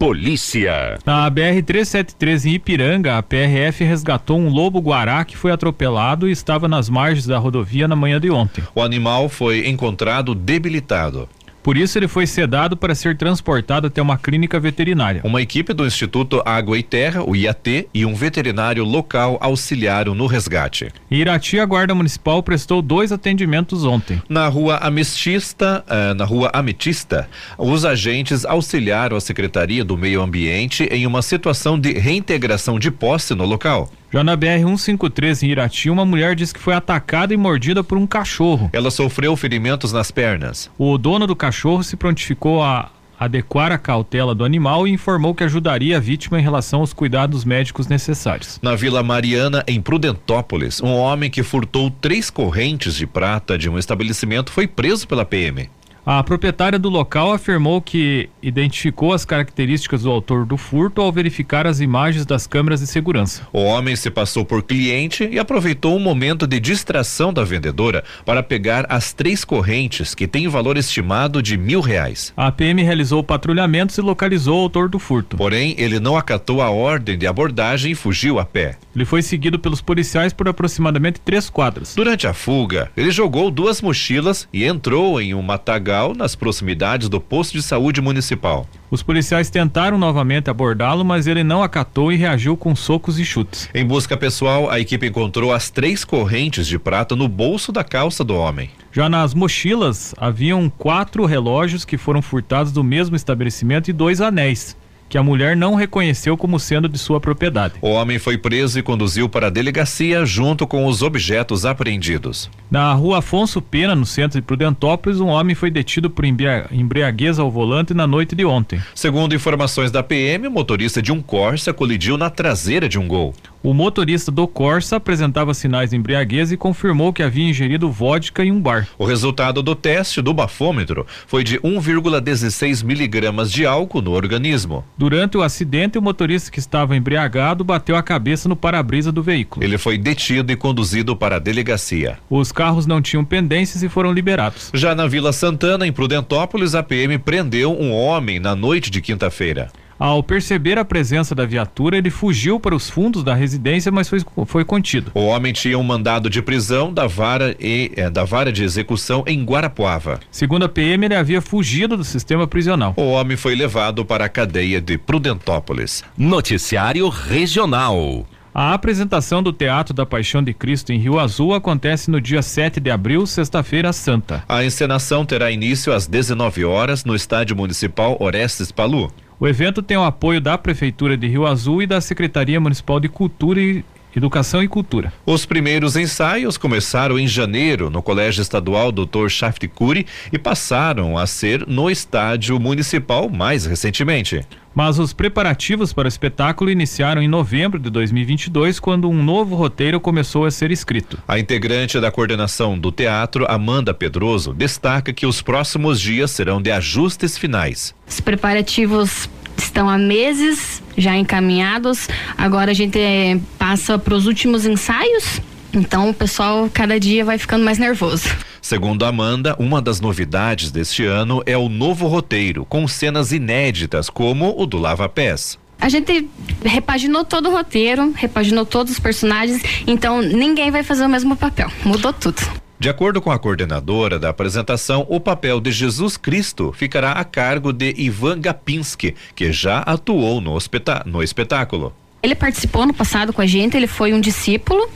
Polícia. Na BR-373 em Ipiranga, a PRF resgatou um lobo guará que foi atropelado e estava nas margens da rodovia na manhã de ontem. O animal foi encontrado debilitado. Por isso, ele foi sedado para ser transportado até uma clínica veterinária. Uma equipe do Instituto Água e Terra, o IAT, e um veterinário local auxiliaram no resgate. Em Irati, a Guarda Municipal prestou dois atendimentos ontem. Na rua Ametista, uh, na rua Ametista, os agentes auxiliaram a Secretaria do Meio Ambiente em uma situação de reintegração de posse no local. Já na BR-153 em Irati, uma mulher disse que foi atacada e mordida por um cachorro. Ela sofreu ferimentos nas pernas. O dono do cachorro se prontificou a adequar a cautela do animal e informou que ajudaria a vítima em relação aos cuidados médicos necessários. Na Vila Mariana, em Prudentópolis, um homem que furtou três correntes de prata de um estabelecimento foi preso pela PM. A proprietária do local afirmou que identificou as características do autor do furto ao verificar as imagens das câmeras de segurança. O homem se passou por cliente e aproveitou um momento de distração da vendedora para pegar as três correntes que têm valor estimado de mil reais. A PM realizou patrulhamentos e localizou o autor do furto. Porém, ele não acatou a ordem de abordagem e fugiu a pé. Ele foi seguido pelos policiais por aproximadamente três quadras. Durante a fuga, ele jogou duas mochilas e entrou em um matagal nas proximidades do posto de saúde municipal. Os policiais tentaram novamente abordá-lo, mas ele não acatou e reagiu com socos e chutes. Em busca pessoal, a equipe encontrou as três correntes de prata no bolso da calça do homem. Já nas mochilas, haviam quatro relógios que foram furtados do mesmo estabelecimento e dois anéis que a mulher não reconheceu como sendo de sua propriedade. O homem foi preso e conduziu para a delegacia junto com os objetos apreendidos. Na rua Afonso Pena, no centro de Prudentópolis, um homem foi detido por embriaguez ao volante na noite de ontem. Segundo informações da PM, o motorista de um Corsa colidiu na traseira de um Gol. O motorista do Corsa apresentava sinais de embriaguez e confirmou que havia ingerido vodka em um bar. O resultado do teste do bafômetro foi de 1,16 miligramas de álcool no organismo. Durante o acidente, o motorista que estava embriagado bateu a cabeça no para-brisa do veículo. Ele foi detido e conduzido para a delegacia. Os carros não tinham pendências e foram liberados. Já na Vila Santana, em Prudentópolis, a PM prendeu um homem na noite de quinta-feira. Ao perceber a presença da viatura, ele fugiu para os fundos da residência, mas foi, foi contido. O homem tinha um mandado de prisão da vara e eh, da vara de execução em Guarapuava. Segundo a PM, ele havia fugido do sistema prisional. O homem foi levado para a cadeia de Prudentópolis. Noticiário Regional. A apresentação do Teatro da Paixão de Cristo em Rio Azul acontece no dia 7 de abril, sexta-feira santa. A encenação terá início às 19 horas no Estádio Municipal Orestes Palu. O evento tem o apoio da Prefeitura de Rio Azul e da Secretaria Municipal de Cultura e Educação e Cultura. Os primeiros ensaios começaram em janeiro no Colégio Estadual Dr. Shaft Curi e passaram a ser no Estádio Municipal mais recentemente. Mas os preparativos para o espetáculo iniciaram em novembro de 2022, quando um novo roteiro começou a ser escrito. A integrante da coordenação do teatro, Amanda Pedroso, destaca que os próximos dias serão de ajustes finais. Os preparativos estão há meses já encaminhados. Agora a gente eh, passa para os últimos ensaios. Então o pessoal cada dia vai ficando mais nervoso. Segundo Amanda, uma das novidades deste ano é o novo roteiro, com cenas inéditas, como o do Lava Pés. A gente repaginou todo o roteiro, repaginou todos os personagens, então ninguém vai fazer o mesmo papel. Mudou tudo. De acordo com a coordenadora da apresentação, o papel de Jesus Cristo ficará a cargo de Ivan Gapinski, que já atuou no, no espetáculo. Ele participou no passado com a gente, ele foi um discípulo.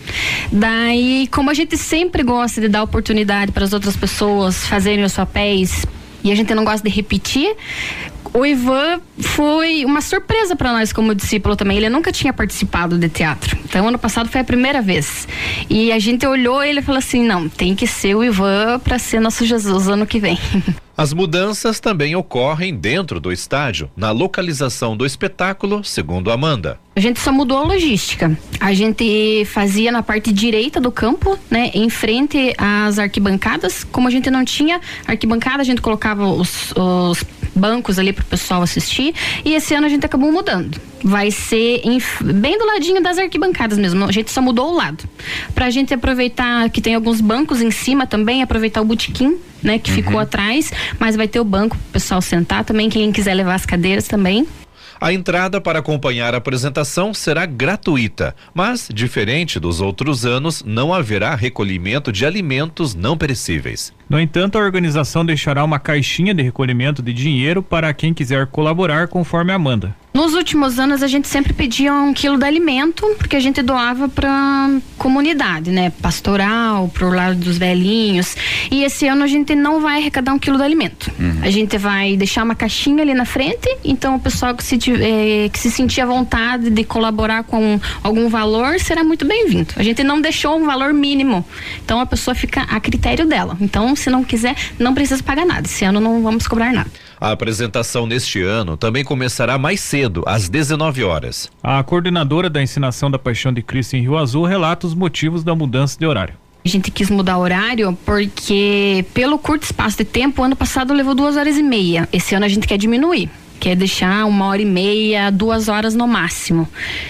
Daí, como a gente sempre gosta de dar oportunidade para as outras pessoas fazerem os papéis e a gente não gosta de repetir, o Ivan foi uma surpresa para nós como discípulo também. Ele nunca tinha participado de teatro. Então, ano passado foi a primeira vez. E a gente olhou e ele falou assim: não, tem que ser o Ivan para ser nosso Jesus ano que vem. As mudanças também ocorrem dentro do estádio, na localização do espetáculo, segundo Amanda. A gente só mudou a logística. A gente fazia na parte direita do campo, né, em frente às arquibancadas. Como a gente não tinha arquibancada, a gente colocava os, os bancos ali para o pessoal assistir. E esse ano a gente acabou mudando. Vai ser em, bem do ladinho das arquibancadas mesmo. A gente só mudou o lado. Para a gente aproveitar que tem alguns bancos em cima também, aproveitar o botequim né, que uhum. ficou atrás, mas vai ter o banco pro pessoal sentar também, quem quiser levar as cadeiras também. A entrada para acompanhar a apresentação será gratuita, mas, diferente dos outros anos, não haverá recolhimento de alimentos não perecíveis. No entanto, a organização deixará uma caixinha de recolhimento de dinheiro para quem quiser colaborar conforme a Amanda. Nos últimos anos a gente sempre pedia um quilo de alimento, porque a gente doava para comunidade, né? Pastoral, pro lado dos velhinhos. E esse ano a gente não vai arrecadar um quilo de alimento. Uhum. A gente vai deixar uma caixinha ali na frente, então o pessoal que se, eh, que se sentir à vontade de colaborar com algum valor será muito bem-vindo. A gente não deixou um valor mínimo, então a pessoa fica a critério dela. Então, se não quiser, não precisa pagar nada. Esse ano não vamos cobrar nada. A apresentação neste ano também começará mais cedo, às 19 horas. A coordenadora da ensinação da Paixão de Cristo em Rio Azul relata os motivos da mudança de horário. A gente quis mudar o horário porque, pelo curto espaço de tempo, ano passado levou duas horas e meia. Esse ano a gente quer diminuir quer deixar uma hora e meia, duas horas no máximo.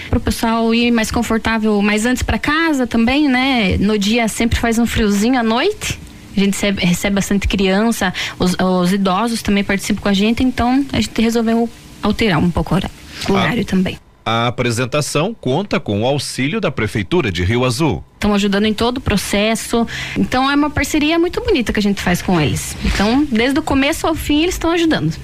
Para o pessoal ir mais confortável, mais antes para casa também, né? No dia sempre faz um friozinho à noite. A gente recebe, recebe bastante criança, os, os, idosos também participam com a gente, então a gente resolveu alterar um pouco o horário, o ah. horário também. A apresentação conta com o auxílio da Prefeitura de Rio Azul. Estão ajudando em todo o processo. Então é uma parceria muito bonita que a gente faz com eles. Então, desde o começo ao fim, eles estão ajudando.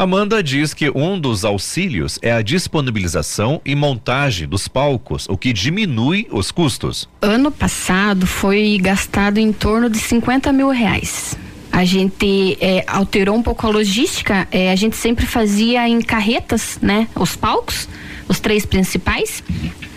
Amanda diz que um dos auxílios é a disponibilização e montagem dos palcos, o que diminui os custos. Ano passado foi gastado em torno de 50 mil reais. A gente é, alterou um pouco a logística. É, a gente sempre fazia em carretas, né? Os palcos, os três principais.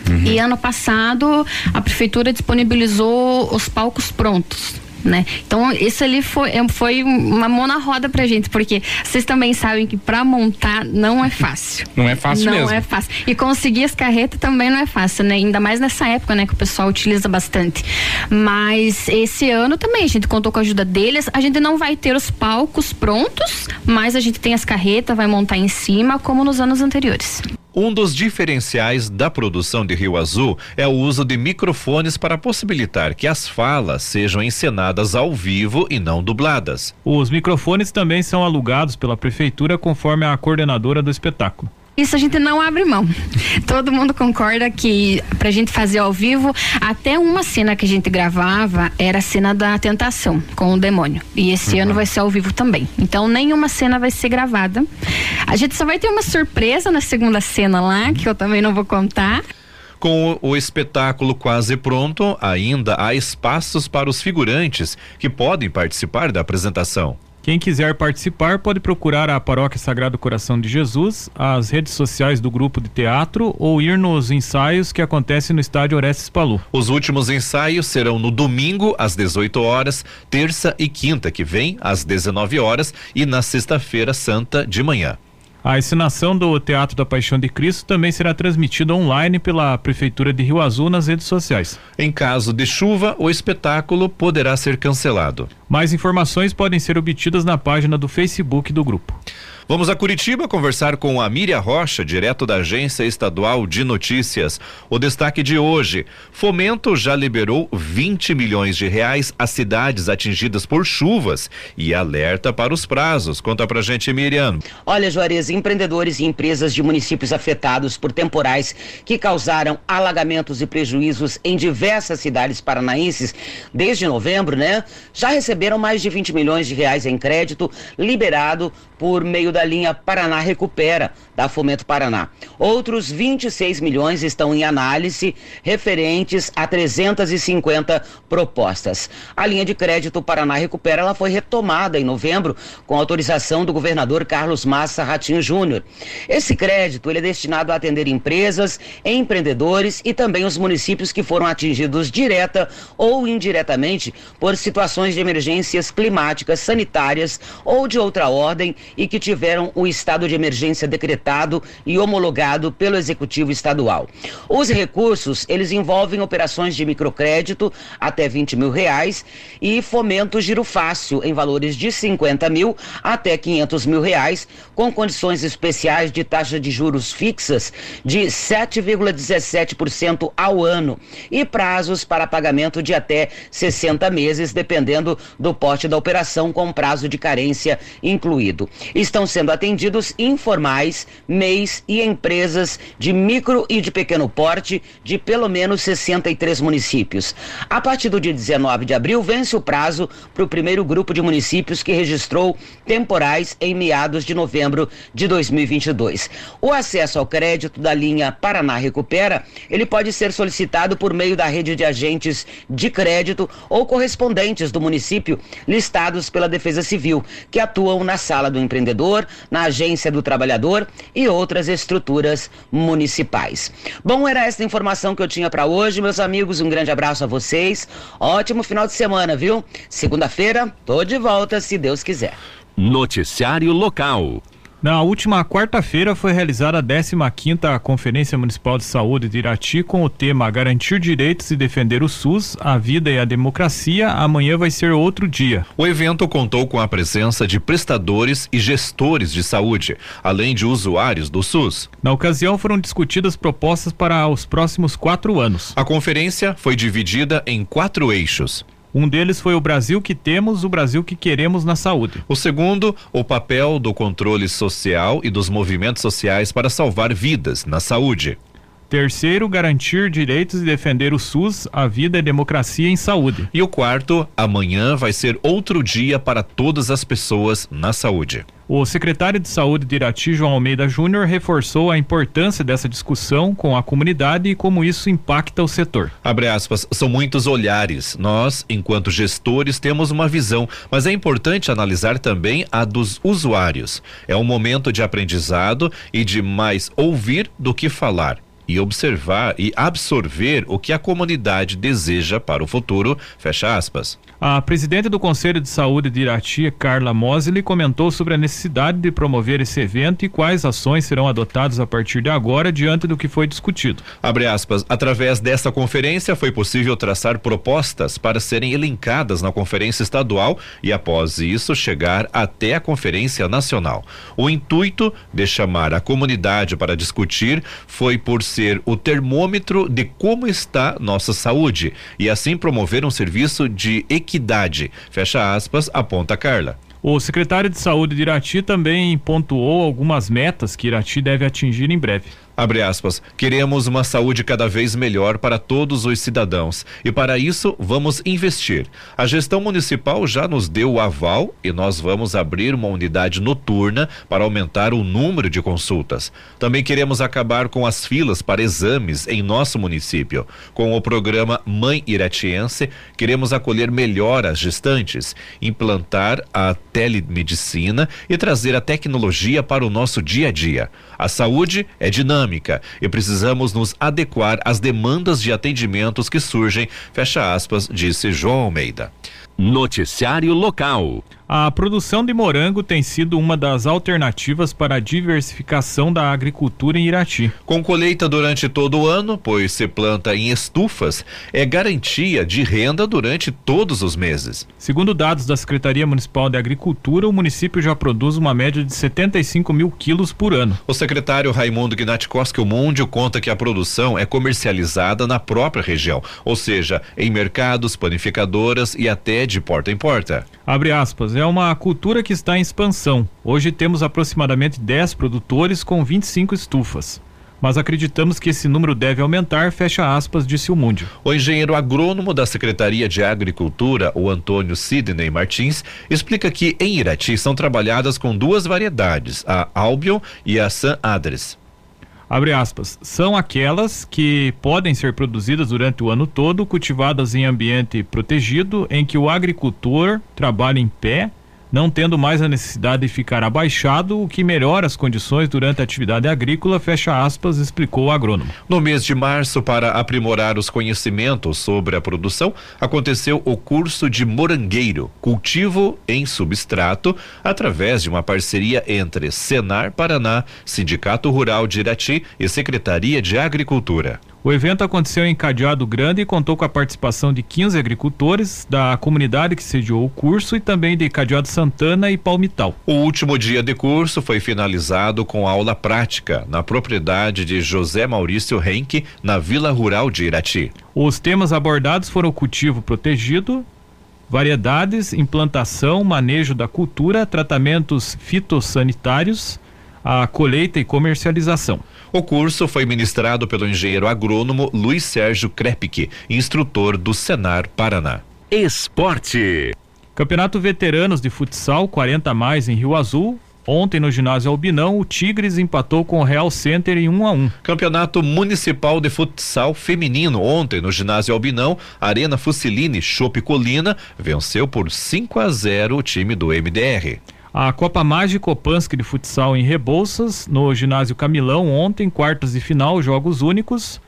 Uhum. E ano passado a prefeitura disponibilizou os palcos prontos né? Então, isso ali foi, é, foi uma mão na roda pra gente, porque vocês também sabem que para montar não é fácil. Não é fácil não mesmo. Não é fácil. E conseguir as carretas também não é fácil, né? Ainda mais nessa época, né? Que o pessoal utiliza bastante. Mas esse ano também a gente contou com a ajuda deles. A gente não vai ter os palcos prontos, mas a gente tem as carretas, vai montar em cima, como nos anos anteriores. Um dos diferenciais da produção de Rio Azul é o uso de microfones para possibilitar que as falas sejam encenadas ao vivo e não dubladas. Os microfones também são alugados pela prefeitura conforme a coordenadora do espetáculo. Isso a gente não abre mão. Todo mundo concorda que pra gente fazer ao vivo, até uma cena que a gente gravava era a cena da tentação com o demônio. E esse uhum. ano vai ser ao vivo também. Então nenhuma cena vai ser gravada. A gente só vai ter uma surpresa na segunda cena lá, que eu também não vou contar. Com o espetáculo quase pronto, ainda há espaços para os figurantes que podem participar da apresentação. Quem quiser participar pode procurar a Paróquia Sagrado Coração de Jesus, as redes sociais do grupo de teatro ou ir nos ensaios que acontecem no estádio Orestes Palu. Os últimos ensaios serão no domingo às 18 horas, terça e quinta que vem às 19 horas e na sexta-feira santa de manhã. A ensinação do Teatro da Paixão de Cristo também será transmitida online pela Prefeitura de Rio Azul nas redes sociais. Em caso de chuva, o espetáculo poderá ser cancelado. Mais informações podem ser obtidas na página do Facebook do grupo. Vamos a Curitiba conversar com a Miriam Rocha, direto da Agência Estadual de Notícias. O destaque de hoje: Fomento já liberou 20 milhões de reais às cidades atingidas por chuvas e alerta para os prazos. Conta pra gente, Miriam. Olha, Juarez, empreendedores e empresas de municípios afetados por temporais que causaram alagamentos e prejuízos em diversas cidades paranaenses desde novembro, né? Já receberam mais de 20 milhões de reais em crédito liberado por meio da linha Paraná Recupera, da Fomento Paraná. Outros 26 milhões estão em análise, referentes a 350 propostas. A linha de crédito Paraná Recupera ela foi retomada em novembro com autorização do governador Carlos Massa Ratinho Júnior. Esse crédito ele é destinado a atender empresas, empreendedores e também os municípios que foram atingidos direta ou indiretamente por situações de emergências climáticas, sanitárias ou de outra ordem e que tiveram o estado de emergência decretado e homologado pelo Executivo Estadual. Os recursos, eles envolvem operações de microcrédito até 20 mil reais e fomento giro fácil em valores de 50 mil até 500 mil reais, com condições especiais de taxa de juros fixas de 7,17% ao ano e prazos para pagamento de até 60 meses, dependendo do porte da operação, com prazo de carência incluído. Estão sendo atendidos informais MEIs e empresas de micro e de pequeno porte de pelo menos 63 municípios. A partir do dia 19 de abril, vence o prazo para o primeiro grupo de municípios que registrou temporais em meados de novembro de 2022. O acesso ao crédito da linha Paraná Recupera, ele pode ser solicitado por meio da rede de agentes de crédito ou correspondentes do município listados pela Defesa Civil, que atuam na sala do empreendedor, na agência do trabalhador e outras estruturas municipais. Bom, era essa informação que eu tinha para hoje, meus amigos. Um grande abraço a vocês. Ótimo final de semana, viu? Segunda-feira, tô de volta, se Deus quiser. Noticiário local. Na última quarta-feira foi realizada a 15ª Conferência Municipal de Saúde de Irati com o tema Garantir direitos e defender o SUS, a vida e a democracia. Amanhã vai ser outro dia. O evento contou com a presença de prestadores e gestores de saúde, além de usuários do SUS. Na ocasião foram discutidas propostas para os próximos quatro anos. A conferência foi dividida em quatro eixos. Um deles foi o Brasil que temos, o Brasil que queremos na saúde. O segundo, o papel do controle social e dos movimentos sociais para salvar vidas na saúde. Terceiro, garantir direitos e defender o SUS, a vida e a democracia em saúde. E o quarto, amanhã vai ser outro dia para todas as pessoas na saúde. O secretário de Saúde de Irati, João Almeida Júnior, reforçou a importância dessa discussão com a comunidade e como isso impacta o setor. Abre aspas, são muitos olhares. Nós, enquanto gestores, temos uma visão, mas é importante analisar também a dos usuários. É um momento de aprendizado e de mais ouvir do que falar e observar e absorver o que a comunidade deseja para o futuro, fecha aspas. A presidente do Conselho de Saúde de Irati, Carla Mosley, comentou sobre a necessidade de promover esse evento e quais ações serão adotadas a partir de agora diante do que foi discutido. Abre aspas, através desta conferência foi possível traçar propostas para serem elencadas na conferência estadual e após isso chegar até a conferência nacional. O intuito de chamar a comunidade para discutir foi por ser o termômetro de como está nossa saúde e assim promover um serviço de equidade. Fecha aspas, aponta Carla. O secretário de Saúde de Irati também pontuou algumas metas que Irati deve atingir em breve. Abre aspas. Queremos uma saúde cada vez melhor para todos os cidadãos e para isso vamos investir. A gestão municipal já nos deu o aval e nós vamos abrir uma unidade noturna para aumentar o número de consultas. Também queremos acabar com as filas para exames em nosso município. Com o programa Mãe Iratiense, queremos acolher melhor as gestantes, implantar a telemedicina e trazer a tecnologia para o nosso dia a dia. A saúde é dinâmica e precisamos nos adequar às demandas de atendimentos que surgem, fecha aspas, disse João Almeida. Noticiário local. A produção de morango tem sido uma das alternativas para a diversificação da agricultura em Irati. Com colheita durante todo o ano, pois se planta em estufas, é garantia de renda durante todos os meses. Segundo dados da Secretaria Municipal de Agricultura, o município já produz uma média de 75 mil quilos por ano. O secretário Raimundo Gnatikoski Mundio conta que a produção é comercializada na própria região, ou seja, em mercados, panificadoras e até de porta em porta. Abre aspas, é uma cultura que está em expansão. Hoje temos aproximadamente 10 produtores com 25 estufas. Mas acreditamos que esse número deve aumentar, fecha aspas, disse o Múndio. O engenheiro agrônomo da Secretaria de Agricultura, o Antônio Sidney Martins, explica que em Irati são trabalhadas com duas variedades, a Albion e a San Adres abre aspas, são aquelas que podem ser produzidas durante o ano todo, cultivadas em ambiente protegido, em que o agricultor trabalha em pé não tendo mais a necessidade de ficar abaixado, o que melhora as condições durante a atividade agrícola, fecha aspas, explicou o agrônomo. No mês de março, para aprimorar os conhecimentos sobre a produção, aconteceu o curso de morangueiro, cultivo em substrato, através de uma parceria entre Senar Paraná, Sindicato Rural de Irati e Secretaria de Agricultura. O evento aconteceu em Cadeado Grande e contou com a participação de 15 agricultores da comunidade que sediou o curso e também de Cadeado Santana e Palmital. O último dia de curso foi finalizado com aula prática na propriedade de José Maurício Henke, na Vila Rural de Irati. Os temas abordados foram cultivo protegido, variedades, implantação, manejo da cultura, tratamentos fitossanitários, a colheita e comercialização. O curso foi ministrado pelo engenheiro agrônomo Luiz Sérgio Krepke, instrutor do Senar Paraná. Esporte. Campeonato Veteranos de Futsal 40 a mais em Rio Azul. Ontem no ginásio Albinão, o Tigres empatou com o Real Center em 1 um a 1. Um. Campeonato Municipal de Futsal Feminino ontem no ginásio Albinão, Arena Fusiline Chope Colina venceu por 5 a 0 o time do MDR. A Copa Mágica Opanski de futsal em Rebouças, no ginásio Camilão, ontem, quartas de final, jogos únicos.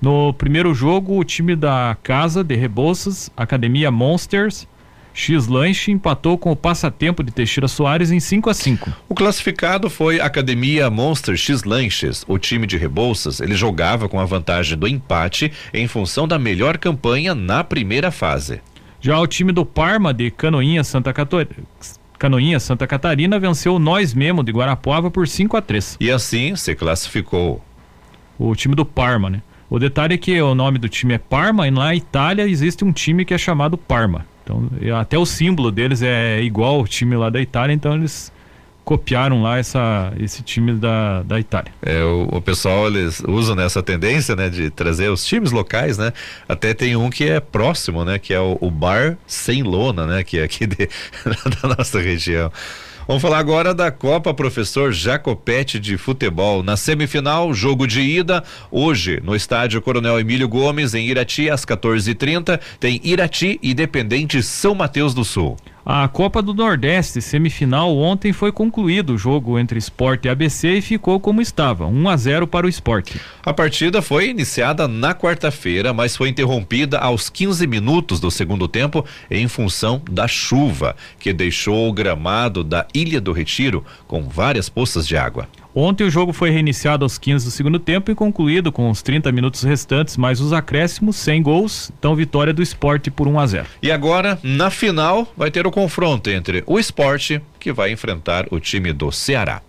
No primeiro jogo, o time da casa de Rebouças, Academia Monsters, X Lanche empatou com o passatempo de Teixeira Soares em 5 a 5. O classificado foi Academia Monster X Lanches. O time de Rebouças, ele jogava com a vantagem do empate em função da melhor campanha na primeira fase. Já o time do Parma de Canoinha Santa Catarina Canoinha Santa Catarina venceu Nós Mesmo de Guarapuava por 5 a 3 E assim se classificou. O time do Parma, né? O detalhe é que o nome do time é Parma e na Itália existe um time que é chamado Parma. Então, até o símbolo deles é igual ao time lá da Itália, então eles copiaram lá essa, esse time da, da Itália. É, o, o pessoal eles usam nessa tendência, né, de trazer os times locais, né? Até tem um que é próximo, né, que é o, o Bar Sem Lona, né, que é aqui de, da nossa região. Vamos falar agora da Copa Professor Jacopete de Futebol. Na semifinal, jogo de ida, hoje, no estádio Coronel Emílio Gomes, em Irati, às 14h30, tem Irati Independente São Mateus do Sul. A Copa do Nordeste, semifinal, ontem foi concluído o jogo entre Esporte e ABC e ficou como estava, 1 a 0 para o Esporte. A partida foi iniciada na quarta-feira, mas foi interrompida aos 15 minutos do segundo tempo em função da chuva, que deixou o gramado da Ilha do Retiro com várias poças de água. Ontem o jogo foi reiniciado aos 15 do segundo tempo e concluído com os 30 minutos restantes, mais os acréscimos, sem gols. Então, vitória do esporte por 1 a 0. E agora, na final, vai ter o confronto entre o esporte, que vai enfrentar o time do Ceará.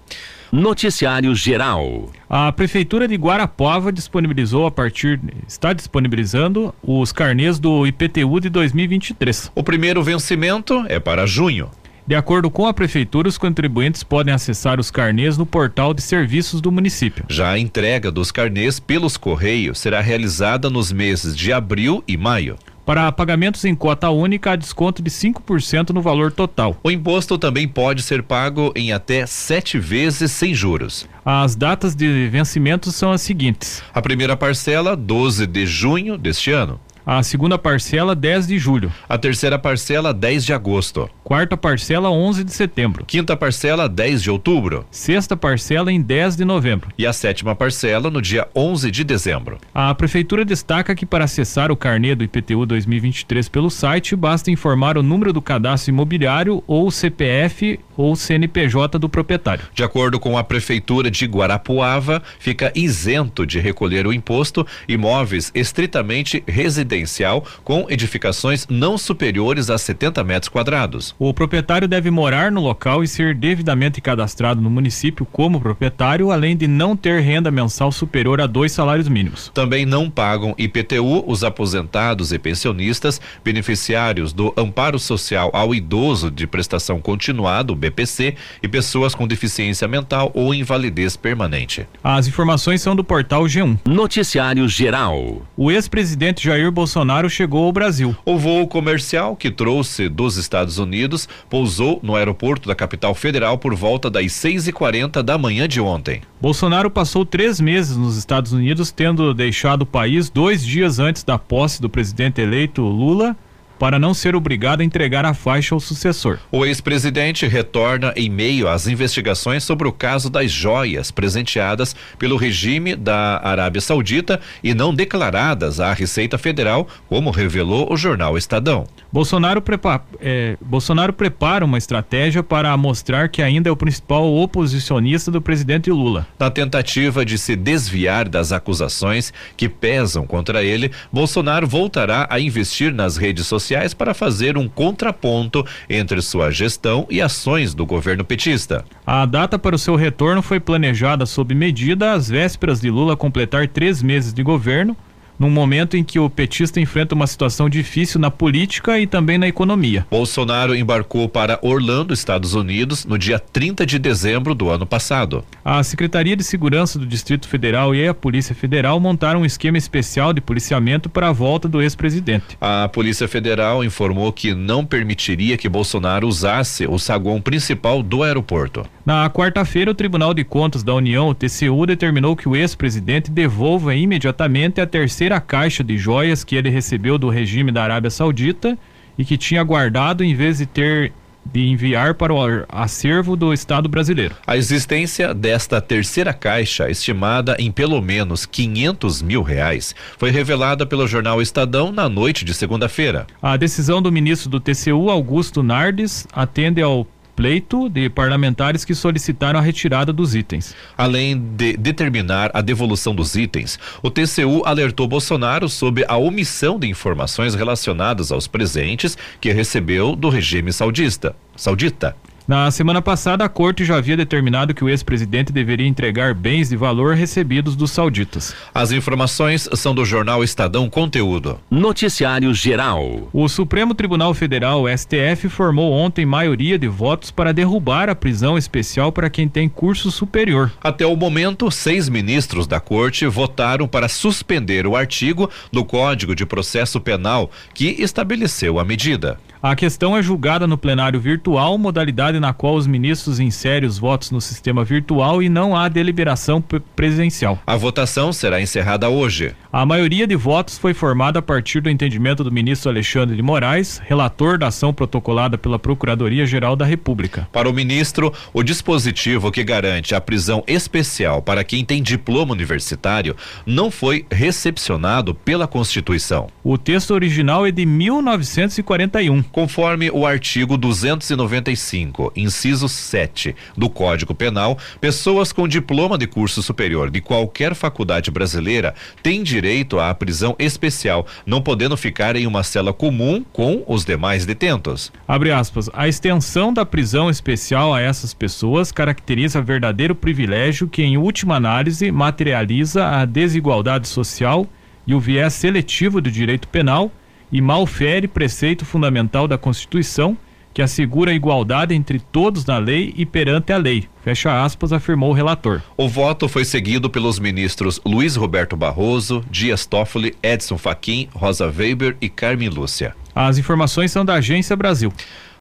Noticiário Geral. A Prefeitura de Guarapuava disponibilizou a partir. está disponibilizando os carnês do IPTU de 2023. O primeiro vencimento é para junho. De acordo com a prefeitura, os contribuintes podem acessar os carnês no portal de serviços do município. Já a entrega dos carnês pelos correios será realizada nos meses de abril e maio. Para pagamentos em cota única, há desconto de 5% no valor total. O imposto também pode ser pago em até sete vezes sem juros. As datas de vencimento são as seguintes: a primeira parcela, 12 de junho deste ano. A segunda parcela, 10 de julho. A terceira parcela, 10 de agosto. Quarta parcela, 11 de setembro. Quinta parcela, 10 de outubro. Sexta parcela, em 10 de novembro. E a sétima parcela, no dia 11 de dezembro. A Prefeitura destaca que para acessar o carnê do IPTU 2023 pelo site, basta informar o número do cadastro imobiliário ou CPF ou CNPJ do proprietário. De acordo com a Prefeitura de Guarapuava, fica isento de recolher o imposto imóveis estritamente residencial com edificações não superiores a 70 metros quadrados. O proprietário deve morar no local e ser devidamente cadastrado no município como proprietário, além de não ter renda mensal superior a dois salários mínimos. Também não pagam IPTU os aposentados e pensionistas, beneficiários do Amparo Social ao Idoso de Prestação Continuada, BPC, e pessoas com deficiência mental ou invalidez permanente. As informações são do portal G1. Noticiário Geral. O ex-presidente Jair Bolsonaro Bolsonaro chegou ao Brasil. O voo comercial que trouxe dos Estados Unidos pousou no aeroporto da capital federal por volta das 6 e 40 da manhã de ontem. Bolsonaro passou três meses nos Estados Unidos, tendo deixado o país dois dias antes da posse do presidente eleito Lula para não ser obrigado a entregar a faixa ao sucessor. O ex-presidente retorna em meio às investigações sobre o caso das joias presenteadas pelo regime da Arábia Saudita e não declaradas à Receita Federal, como revelou o jornal Estadão. Bolsonaro, prepa é, Bolsonaro prepara uma estratégia para mostrar que ainda é o principal oposicionista do presidente Lula. Na tentativa de se desviar das acusações que pesam contra ele, Bolsonaro voltará a investir nas redes sociais para fazer um contraponto entre sua gestão e ações do governo petista. A data para o seu retorno foi planejada sob medida às vésperas de Lula completar três meses de governo num momento em que o petista enfrenta uma situação difícil na política e também na economia. Bolsonaro embarcou para Orlando, Estados Unidos, no dia 30 de dezembro do ano passado. A Secretaria de Segurança do Distrito Federal e a Polícia Federal montaram um esquema especial de policiamento para a volta do ex-presidente. A Polícia Federal informou que não permitiria que Bolsonaro usasse o saguão principal do aeroporto. Na quarta-feira, o Tribunal de Contas da União, o TCU, determinou que o ex-presidente devolva imediatamente a terceira caixa de joias que ele recebeu do regime da Arábia Saudita e que tinha guardado em vez de ter de enviar para o acervo do Estado brasileiro. A existência desta terceira caixa, estimada em pelo menos 500 mil reais, foi revelada pelo jornal Estadão na noite de segunda-feira. A decisão do ministro do TCU, Augusto Nardes, atende ao pleito de parlamentares que solicitaram a retirada dos itens. Além de determinar a devolução dos itens, o TCU alertou Bolsonaro sobre a omissão de informações relacionadas aos presentes que recebeu do regime saudista. Saudita. Na semana passada, a corte já havia determinado que o ex-presidente deveria entregar bens de valor recebidos dos sauditas. As informações são do jornal Estadão Conteúdo. Noticiário Geral. O Supremo Tribunal Federal, STF, formou ontem maioria de votos para derrubar a prisão especial para quem tem curso superior. Até o momento, seis ministros da corte votaram para suspender o artigo do Código de Processo Penal que estabeleceu a medida. A questão é julgada no plenário virtual, modalidade na qual os ministros inserem os votos no sistema virtual e não há deliberação presencial. A votação será encerrada hoje. A maioria de votos foi formada a partir do entendimento do ministro Alexandre de Moraes, relator da ação protocolada pela Procuradoria-Geral da República. Para o ministro, o dispositivo que garante a prisão especial para quem tem diploma universitário não foi recepcionado pela Constituição. O texto original é de 1941 Conforme o artigo 295, inciso 7 do Código Penal, pessoas com diploma de curso superior de qualquer faculdade brasileira têm direito à prisão especial, não podendo ficar em uma cela comum com os demais detentos. Abre aspas. A extensão da prisão especial a essas pessoas caracteriza verdadeiro privilégio que, em última análise, materializa a desigualdade social e o viés seletivo do direito penal e malfere preceito fundamental da Constituição que assegura a igualdade entre todos na lei e perante a lei. Fecha aspas, afirmou o relator. O voto foi seguido pelos ministros Luiz Roberto Barroso, Dias Toffoli, Edson Fachin, Rosa Weber e Carmen Lúcia. As informações são da Agência Brasil.